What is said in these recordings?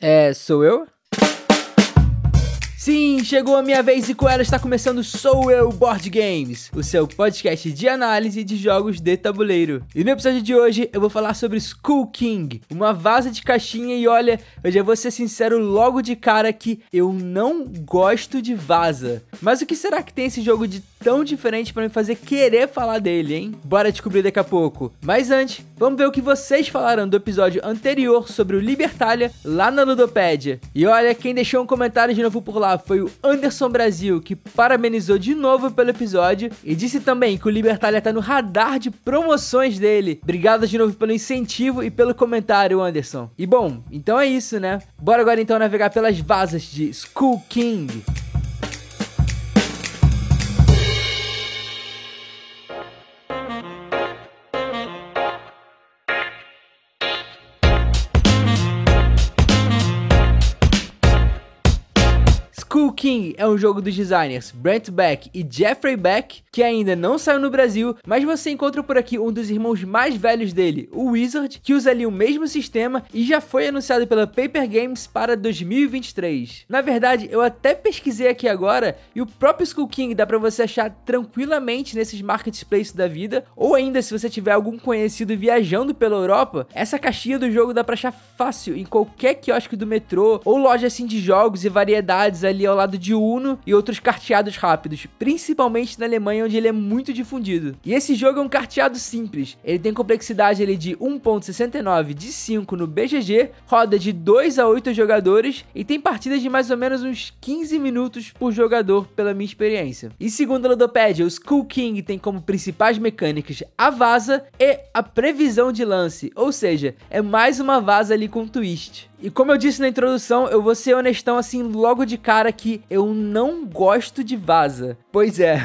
É, sou eu? Sim, chegou a minha vez e com ela está começando Sou Eu Board Games, o seu podcast de análise de jogos de tabuleiro. E no episódio de hoje eu vou falar sobre Skull King, uma vaza de caixinha e olha, eu já vou ser sincero logo de cara que eu não gosto de vaza. Mas o que será que tem esse jogo de tão diferente para me fazer querer falar dele, hein? Bora descobrir daqui a pouco. Mas antes, vamos ver o que vocês falaram do episódio anterior sobre o Libertalia lá na Ludopédia. E olha, quem deixou um comentário de novo por lá foi o Anderson Brasil, que parabenizou de novo pelo episódio e disse também que o Libertalia tá no radar de promoções dele. Obrigado de novo pelo incentivo e pelo comentário, Anderson. E bom, então é isso, né? Bora agora então navegar pelas vazas de Skull King. Skull King é um jogo dos designers Brent Beck e Jeffrey Beck, que ainda não saiu no Brasil, mas você encontra por aqui um dos irmãos mais velhos dele, o Wizard, que usa ali o mesmo sistema e já foi anunciado pela Paper Games para 2023. Na verdade, eu até pesquisei aqui agora e o próprio Skull King dá para você achar tranquilamente nesses marketplaces da vida, ou ainda se você tiver algum conhecido viajando pela Europa, essa caixinha do jogo dá para achar fácil em qualquer quiosque do metrô ou loja assim de jogos e variedades ali ao lado de Uno e outros carteados rápidos, principalmente na Alemanha onde ele é muito difundido. E esse jogo é um carteado simples, ele tem complexidade ali de 1.69 de 5 no BGG, roda de 2 a 8 jogadores e tem partidas de mais ou menos uns 15 minutos por jogador pela minha experiência. E segundo a Ludopédia, o Skull King tem como principais mecânicas a vaza e a previsão de lance, ou seja, é mais uma vaza ali com twist. E como eu disse na introdução, eu vou ser honestão assim logo de cara que eu não gosto de vaza. Pois é,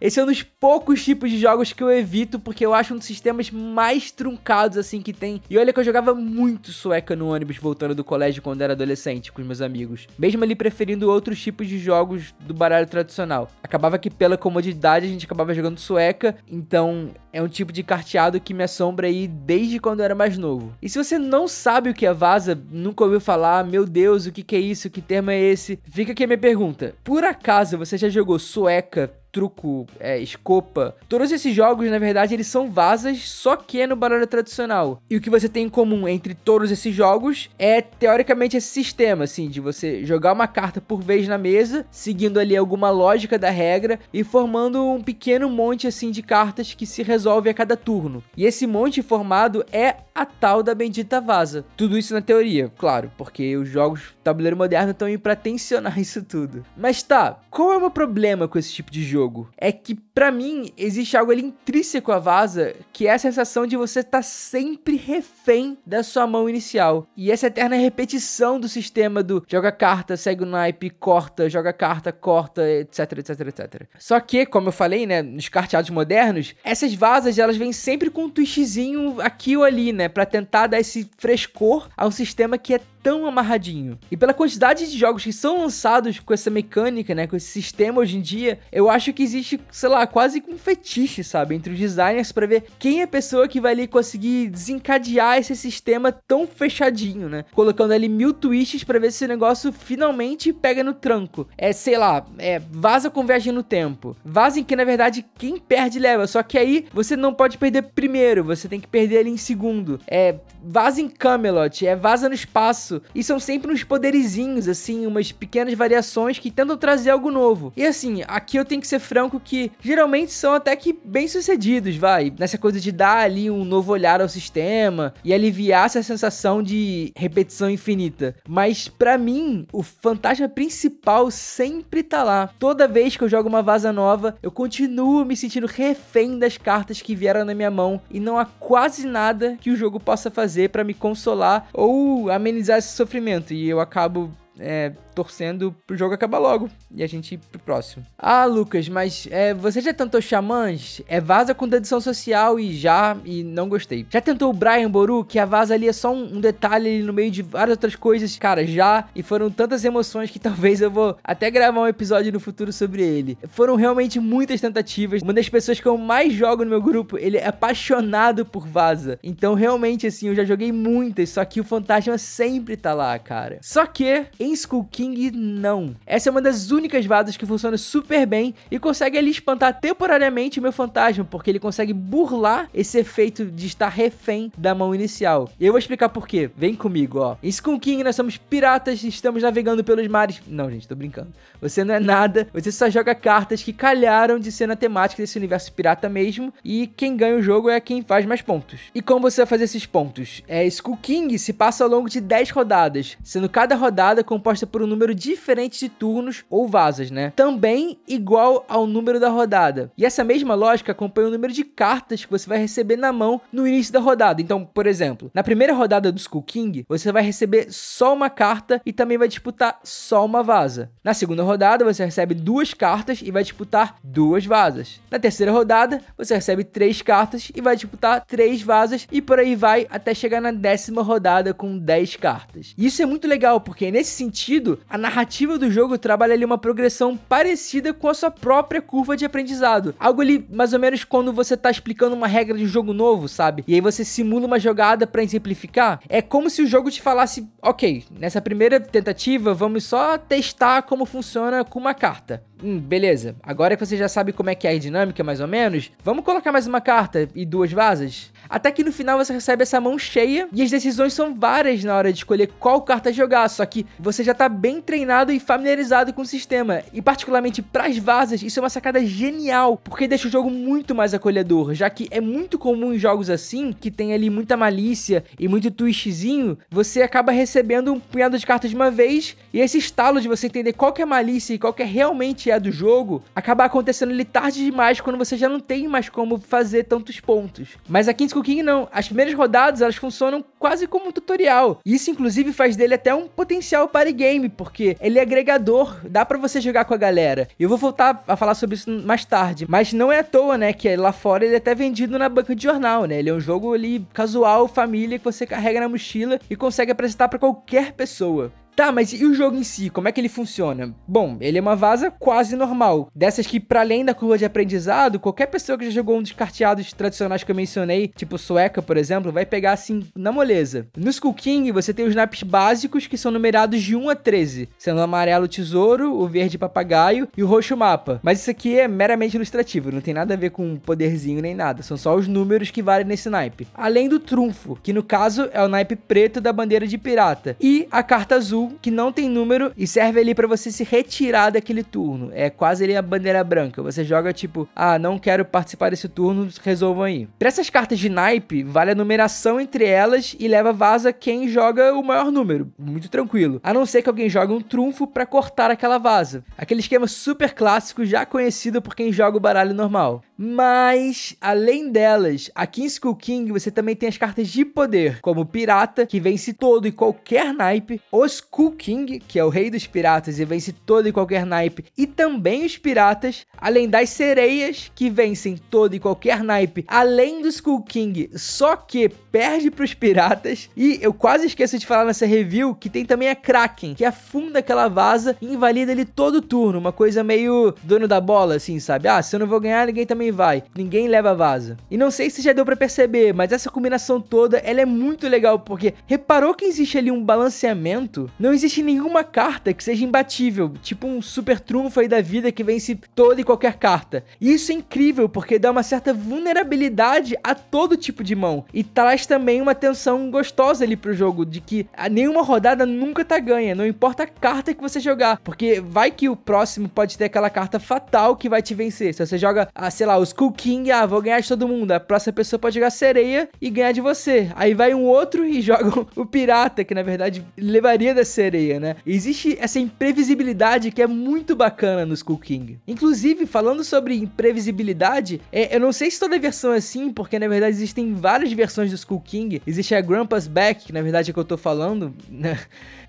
esse é um dos poucos tipos de jogos que eu evito, porque eu acho um dos sistemas mais truncados assim que tem. E olha que eu jogava muito sueca no ônibus voltando do colégio quando era adolescente com os meus amigos. Mesmo ali preferindo outros tipos de jogos do baralho tradicional. Acabava que pela comodidade a gente acabava jogando sueca, então é um tipo de carteado que me assombra aí desde quando eu era mais novo. E se você não sabe o que é vaza, nunca ouviu falar, meu Deus, o que, que é isso, que termo é esse? Fica aqui a minha pergunta. Por acaso você já jogou sueca truco, é, escopa. Todos esses jogos, na verdade, eles são vazas, só que é no baralho tradicional. E o que você tem em comum entre todos esses jogos é, teoricamente, esse sistema, assim, de você jogar uma carta por vez na mesa, seguindo ali alguma lógica da regra e formando um pequeno monte, assim, de cartas que se resolve a cada turno. E esse monte formado é a tal da bendita vaza. Tudo isso na teoria, claro, porque os jogos tabuleiro moderno estão aí pra tensionar isso tudo. Mas tá, qual é o meu problema com esse tipo de jogo? É que para mim existe algo ali intrínseco à vaza, que é a sensação de você estar tá sempre refém da sua mão inicial. E essa eterna repetição do sistema do joga carta, segue o naipe, corta, joga carta, corta, etc, etc, etc. Só que, como eu falei, né, nos carteados modernos, essas vazas elas vêm sempre com um twistzinho aqui ou ali, né? Para tentar dar esse frescor a um sistema que é tão amarradinho. E pela quantidade de jogos que são lançados com essa mecânica, né, com esse sistema hoje em dia, eu acho que existe, sei lá, quase um fetiche, sabe, entre os designers para ver quem é a pessoa que vai ali conseguir desencadear esse sistema tão fechadinho, né? Colocando ali mil twists para ver se o negócio finalmente pega no tranco. É, sei lá, é vaza com viagem no tempo. Vaza em que na verdade quem perde leva, só que aí você não pode perder primeiro, você tem que perder ali em segundo. É vaza em Camelot, é vaza no espaço. E são sempre uns poderizinhos, assim, umas pequenas variações que tentam trazer algo novo. E assim, aqui eu tenho que ser franco que geralmente são até que bem sucedidos, vai. Nessa coisa de dar ali um novo olhar ao sistema e aliviar essa sensação de repetição infinita. Mas para mim, o fantasma principal sempre tá lá. Toda vez que eu jogo uma vaza nova, eu continuo me sentindo refém das cartas que vieram na minha mão e não há quase nada que o jogo possa fazer para me consolar ou amenizar esse sofrimento. E eu acabo é, torcendo pro jogo acabar logo e a gente ir pro próximo. Ah, Lucas, mas é, você já tentou xamãs? É vaza com dedução social e já, e não gostei. Já tentou o Brian Boru, que a vaza ali é só um, um detalhe ali no meio de várias outras coisas? Cara, já, e foram tantas emoções que talvez eu vou até gravar um episódio no futuro sobre ele. Foram realmente muitas tentativas. Uma das pessoas que eu mais jogo no meu grupo, ele é apaixonado por vaza. Então, realmente, assim, eu já joguei muitas, só que o fantasma sempre tá lá, cara. Só que em Skull King, não. Essa é uma das únicas vazas que funciona super bem e consegue ali espantar temporariamente o meu fantasma, porque ele consegue burlar esse efeito de estar refém da mão inicial. E eu vou explicar por quê. Vem comigo, ó. Em Skull King nós somos piratas e estamos navegando pelos mares. Não, gente, tô brincando. Você não é nada, você só joga cartas que calharam de ser na temática desse universo pirata mesmo, e quem ganha o jogo é quem faz mais pontos. E como você vai fazer esses pontos? É, Skull King se passa ao longo de 10 rodadas, sendo cada rodada composta por um número diferente de turnos ou vazas, né? Também igual ao número da rodada. E essa mesma lógica acompanha o número de cartas que você vai receber na mão no início da rodada. Então, por exemplo, na primeira rodada do Skull King, você vai receber só uma carta e também vai disputar só uma vaza. Na segunda rodada, você recebe duas cartas e vai disputar duas vazas. Na terceira rodada, você recebe três cartas e vai disputar três vazas e por aí vai até chegar na décima rodada com 10 cartas. Isso é muito legal porque nesse sentido, a narrativa do jogo trabalha ali uma progressão parecida com a sua própria curva de aprendizado. Algo ali mais ou menos quando você tá explicando uma regra de um jogo novo, sabe? E aí você simula uma jogada para exemplificar. É como se o jogo te falasse, OK, nessa primeira tentativa vamos só testar como funciona com uma carta. Hum, beleza. Agora que você já sabe como é que é a dinâmica, mais ou menos, vamos colocar mais uma carta e duas vazas? Até que no final você recebe essa mão cheia e as decisões são várias na hora de escolher qual carta jogar, só que você já tá bem treinado e familiarizado com o sistema. E particularmente para as vazas, isso é uma sacada genial, porque deixa o jogo muito mais acolhedor, já que é muito comum em jogos assim, que tem ali muita malícia e muito twistzinho, você acaba recebendo um punhado de cartas de uma vez e esse estalo de você entender qual que é malícia e qual que é realmente é do jogo, acaba acontecendo ali tarde demais quando você já não tem mais como fazer tantos pontos. Mas aqui em Skull King não. As primeiras rodadas elas funcionam quase como um tutorial. Isso inclusive faz dele até um potencial party game, porque ele é agregador, dá para você jogar com a galera. E eu vou voltar a falar sobre isso mais tarde, mas não é à toa, né, que lá fora ele é até vendido na banca de jornal, né? Ele é um jogo ali casual, família que você carrega na mochila e consegue apresentar para qualquer pessoa. Tá, mas e o jogo em si? Como é que ele funciona? Bom, ele é uma vaza quase normal. Dessas que, para além da curva de aprendizado, qualquer pessoa que já jogou um dos carteados tradicionais que eu mencionei, tipo sueca, por exemplo, vai pegar assim na moleza. No Skull King, você tem os naipes básicos que são numerados de 1 a 13, sendo o amarelo tesouro, o verde papagaio e o roxo mapa. Mas isso aqui é meramente ilustrativo, não tem nada a ver com poderzinho nem nada, são só os números que valem nesse naipe. Além do trunfo, que no caso é o naipe preto da bandeira de pirata, e a carta azul que não tem número e serve ali para você se retirar daquele turno. É quase ali a bandeira branca. Você joga tipo, ah, não quero participar desse turno, resolvam aí. Para essas cartas de naipe, vale a numeração entre elas e leva vaza quem joga o maior número. Muito tranquilo. A não ser que alguém jogue um trunfo para cortar aquela vaza. Aquele esquema super clássico já conhecido por quem joga o baralho normal. Mas, além delas, aqui em Skull King você também tem as cartas de poder, como Pirata, que vence todo e qualquer naipe, o Skull King, que é o rei dos piratas e vence todo e qualquer naipe, e também os piratas, além das sereias, que vencem todo e qualquer naipe, além do Skull King, só que perde para os piratas. E eu quase esqueço de falar nessa review que tem também a Kraken, que afunda aquela vaza e invalida ele todo turno, uma coisa meio dono da bola, assim, sabe? Ah, se eu não vou ganhar, ninguém também vai. Ninguém leva vaza. E não sei se já deu para perceber, mas essa combinação toda, ela é muito legal, porque reparou que existe ali um balanceamento? Não existe nenhuma carta que seja imbatível, tipo um super trunfo aí da vida que vence toda e qualquer carta. E isso é incrível, porque dá uma certa vulnerabilidade a todo tipo de mão. E traz também uma tensão gostosa ali pro jogo, de que nenhuma rodada nunca tá ganha, não importa a carta que você jogar, porque vai que o próximo pode ter aquela carta fatal que vai te vencer. Se você joga, ah, sei lá, lá, o Skull King, ah, vou ganhar de todo mundo. A próxima pessoa pode jogar sereia e ganhar de você. Aí vai um outro e joga o pirata, que na verdade levaria da sereia, né? Existe essa imprevisibilidade que é muito bacana no Skull King. Inclusive, falando sobre imprevisibilidade, é, eu não sei se toda versão é assim, porque na verdade existem várias versões do Skull King. Existe a Grandpa's Back, que na verdade é que eu tô falando, né?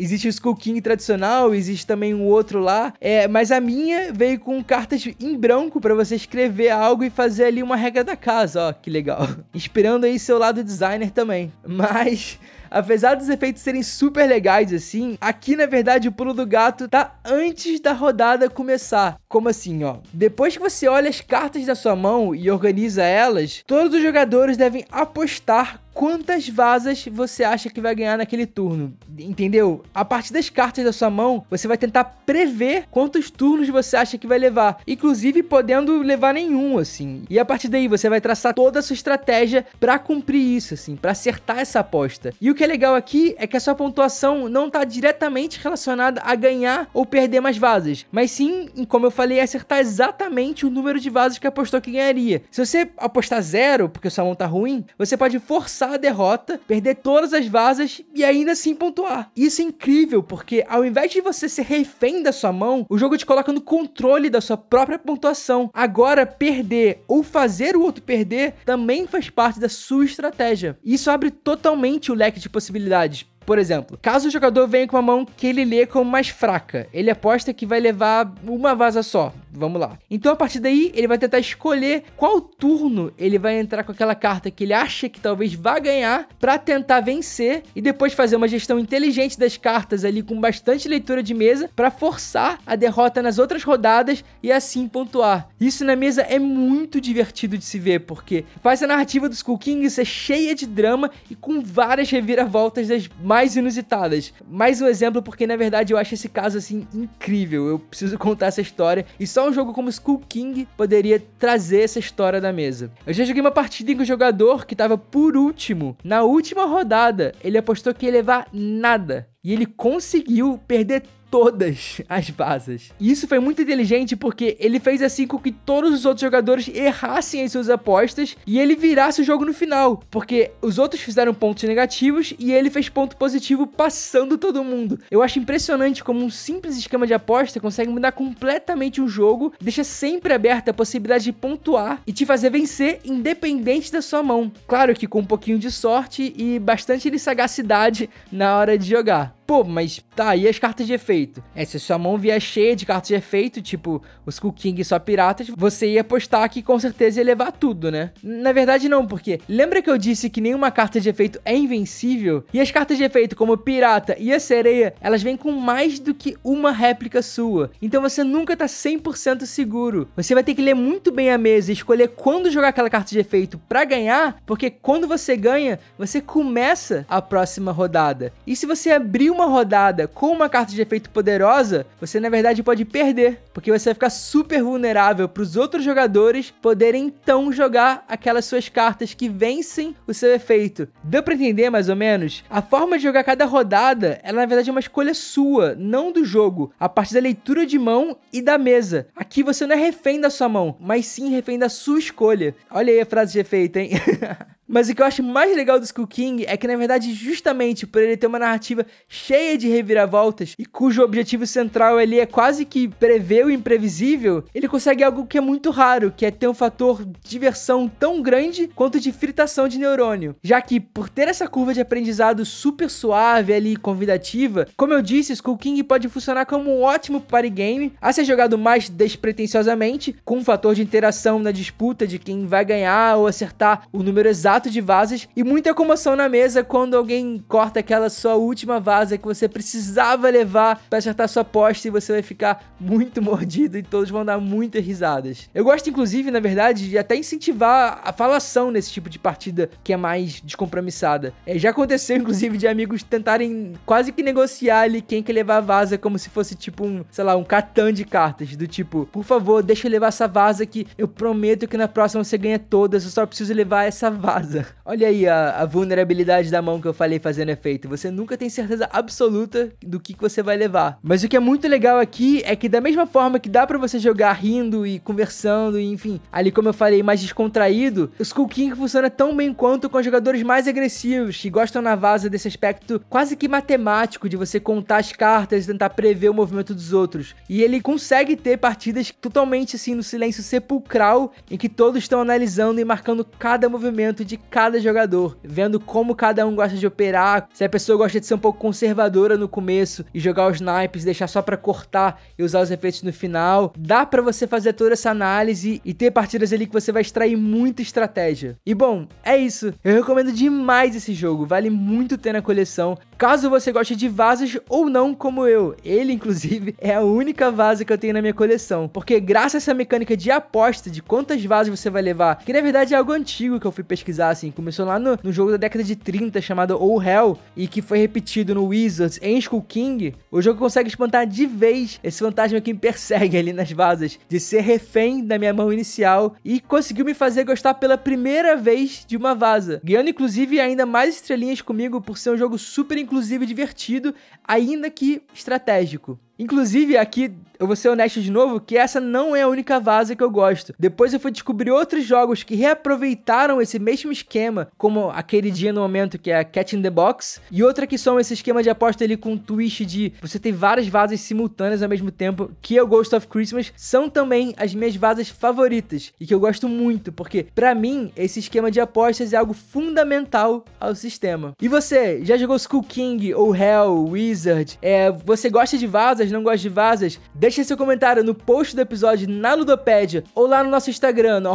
Existe o Skull King tradicional, existe também um outro lá. É, mas a minha veio com cartas em branco para você escrever algo e fazer ali uma regra da casa, ó, que legal. Inspirando aí seu lado designer também. Mas apesar dos efeitos serem super legais assim, aqui na verdade o pulo do gato tá antes da rodada começar. Como assim, ó? Depois que você olha as cartas da sua mão e organiza elas, todos os jogadores devem apostar quantas vasas você acha que vai ganhar naquele turno. Entendeu? A partir das cartas da sua mão, você vai tentar prever quantos turnos você acha que vai levar, inclusive podendo levar nenhum, assim. E a partir daí você vai traçar toda a sua estratégia para cumprir isso, assim, para acertar essa aposta. E o que é legal aqui é que a sua pontuação não está diretamente relacionada a ganhar ou perder mais vasas, mas sim, como eu falei, acertar exatamente o número de vasas que apostou que ganharia. Se você apostar zero, porque sua mão tá ruim, você pode forçar a derrota, perder todas as vasas e ainda assim pontuar. Isso é incrível, porque ao invés de você ser refém da sua mão, o jogo te coloca no controle da sua própria pontuação. Agora, perder ou fazer o outro perder também faz parte da sua estratégia. Isso abre totalmente o leque de possibilidades. Por exemplo, caso o jogador venha com uma mão que ele lê como mais fraca, ele aposta que vai levar uma vaza só. Vamos lá. Então a partir daí ele vai tentar escolher qual turno ele vai entrar com aquela carta que ele acha que talvez vá ganhar para tentar vencer e depois fazer uma gestão inteligente das cartas ali com bastante leitura de mesa para forçar a derrota nas outras rodadas e assim pontuar. Isso na mesa é muito divertido de se ver porque faz a narrativa do Skull King ser cheia de drama e com várias reviravoltas das mais inusitadas. Mais um exemplo, porque na verdade eu acho esse caso assim incrível. Eu preciso contar essa história e só um jogo como Skull King poderia trazer essa história da mesa. Eu já joguei uma partida em que o jogador que estava por último, na última rodada, ele apostou que ia levar nada. E ele conseguiu perder todas as vasas. E isso foi muito inteligente porque ele fez assim com que todos os outros jogadores errassem as suas apostas e ele virasse o jogo no final, porque os outros fizeram pontos negativos e ele fez ponto positivo passando todo mundo. Eu acho impressionante como um simples esquema de aposta consegue mudar completamente o jogo, deixa sempre aberta a possibilidade de pontuar e te fazer vencer independente da sua mão. Claro que com um pouquinho de sorte e bastante de sagacidade na hora de jogar. Pô, mas tá, e as cartas de efeito? É, se sua mão vier cheia de cartas de efeito, tipo os Skull King e só piratas, você ia apostar que com certeza ia levar tudo, né? Na verdade não, porque lembra que eu disse que nenhuma carta de efeito é invencível? E as cartas de efeito como pirata e a sereia, elas vêm com mais do que uma réplica sua. Então você nunca tá 100% seguro. Você vai ter que ler muito bem a mesa e escolher quando jogar aquela carta de efeito para ganhar, porque quando você ganha, você começa a próxima rodada. E se você abrir uma uma rodada com uma carta de efeito poderosa, você na verdade pode perder, porque você vai ficar super vulnerável para os outros jogadores poderem então jogar aquelas suas cartas que vencem o seu efeito. Deu para entender mais ou menos? A forma de jogar cada rodada, ela na verdade é uma escolha sua, não do jogo, a partir da leitura de mão e da mesa. Aqui você não é refém da sua mão, mas sim refém da sua escolha. Olha aí a frase de efeito, hein? Mas o que eu acho mais legal do Skull King é que, na verdade, justamente por ele ter uma narrativa cheia de reviravoltas e cujo objetivo central ali é quase que prever o imprevisível, ele consegue algo que é muito raro, que é ter um fator diversão tão grande quanto de fritação de neurônio. Já que, por ter essa curva de aprendizado super suave ali, convidativa, como eu disse, Skull King pode funcionar como um ótimo party game a ser jogado mais despretensiosamente, com um fator de interação na disputa de quem vai ganhar ou acertar o número exato de vasas e muita comoção na mesa quando alguém corta aquela sua última vaza que você precisava levar para acertar sua aposta e você vai ficar muito mordido e todos vão dar muitas risadas. Eu gosto, inclusive, na verdade, de até incentivar a falação nesse tipo de partida que é mais descompromissada. É, já aconteceu, inclusive, de amigos tentarem quase que negociar ali quem quer levar a vaza como se fosse tipo um, sei lá, um catan de cartas, do tipo, por favor, deixa eu levar essa vaza que eu prometo que na próxima você ganha todas, eu só preciso levar essa vaza. Vaza. Olha aí a, a, vulnerabilidade da mão que eu falei fazendo efeito. Você nunca tem certeza absoluta do que, que você vai levar. Mas o que é muito legal aqui é que da mesma forma que dá para você jogar rindo e conversando, e, enfim, ali como eu falei, mais descontraído, o Skull King funciona tão bem quanto com jogadores mais agressivos, que gostam na vaza desse aspecto quase que matemático de você contar as cartas e tentar prever o movimento dos outros. E ele consegue ter partidas totalmente assim no silêncio sepulcral, em que todos estão analisando e marcando cada movimento de cada jogador, vendo como cada um gosta de operar, se a pessoa gosta de ser um pouco conservadora no começo e jogar os naipes, deixar só para cortar e usar os efeitos no final. Dá para você fazer toda essa análise e ter partidas ali que você vai extrair muita estratégia. E bom, é isso. Eu recomendo demais esse jogo, vale muito ter na coleção. Caso você goste de vasos ou não como eu, ele inclusive é a única vaza que eu tenho na minha coleção, porque graças a essa mecânica de aposta de quantas vasos você vai levar, que na verdade é algo antigo que eu fui pesquisar assim, começou lá no, no jogo da década de 30 chamado Oh Hell e que foi repetido no Wizards em Skull King, o jogo consegue espantar de vez esse fantasma que me persegue ali nas vasas, de ser refém da minha mão inicial e conseguiu me fazer gostar pela primeira vez de uma vaza, ganhando inclusive ainda mais estrelinhas comigo por ser um jogo super inclusivo e divertido, ainda que estratégico. Inclusive, aqui eu vou ser honesto de novo que essa não é a única vaza que eu gosto. Depois eu fui descobrir outros jogos que reaproveitaram esse mesmo esquema, como aquele dia no momento que é Cat in the Box, e outra que são esse esquema de aposta ali com um twist de você ter várias vazas simultâneas ao mesmo tempo, que é o Ghost of Christmas, são também as minhas vazas favoritas e que eu gosto muito, porque para mim esse esquema de apostas é algo fundamental ao sistema. E você, já jogou Skull King ou Hell, Wizard? É, você gosta de vazas, não gosta de vazas? Deixe seu comentário no post do episódio na Ludopédia ou lá no nosso Instagram, no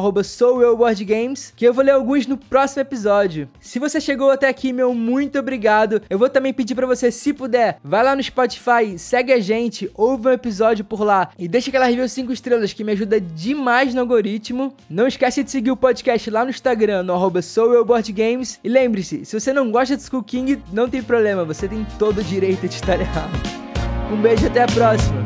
que eu vou ler alguns no próximo episódio. Se você chegou até aqui, meu muito obrigado. Eu vou também pedir para você, se puder, vai lá no Spotify, segue a gente, ouve um episódio por lá e deixa aquela review 5 estrelas que me ajuda demais no algoritmo. Não esquece de seguir o podcast lá no Instagram, no. E lembre-se, se você não gosta de Skull King, não tem problema, você tem todo o direito de estar errado. Um beijo até a próxima!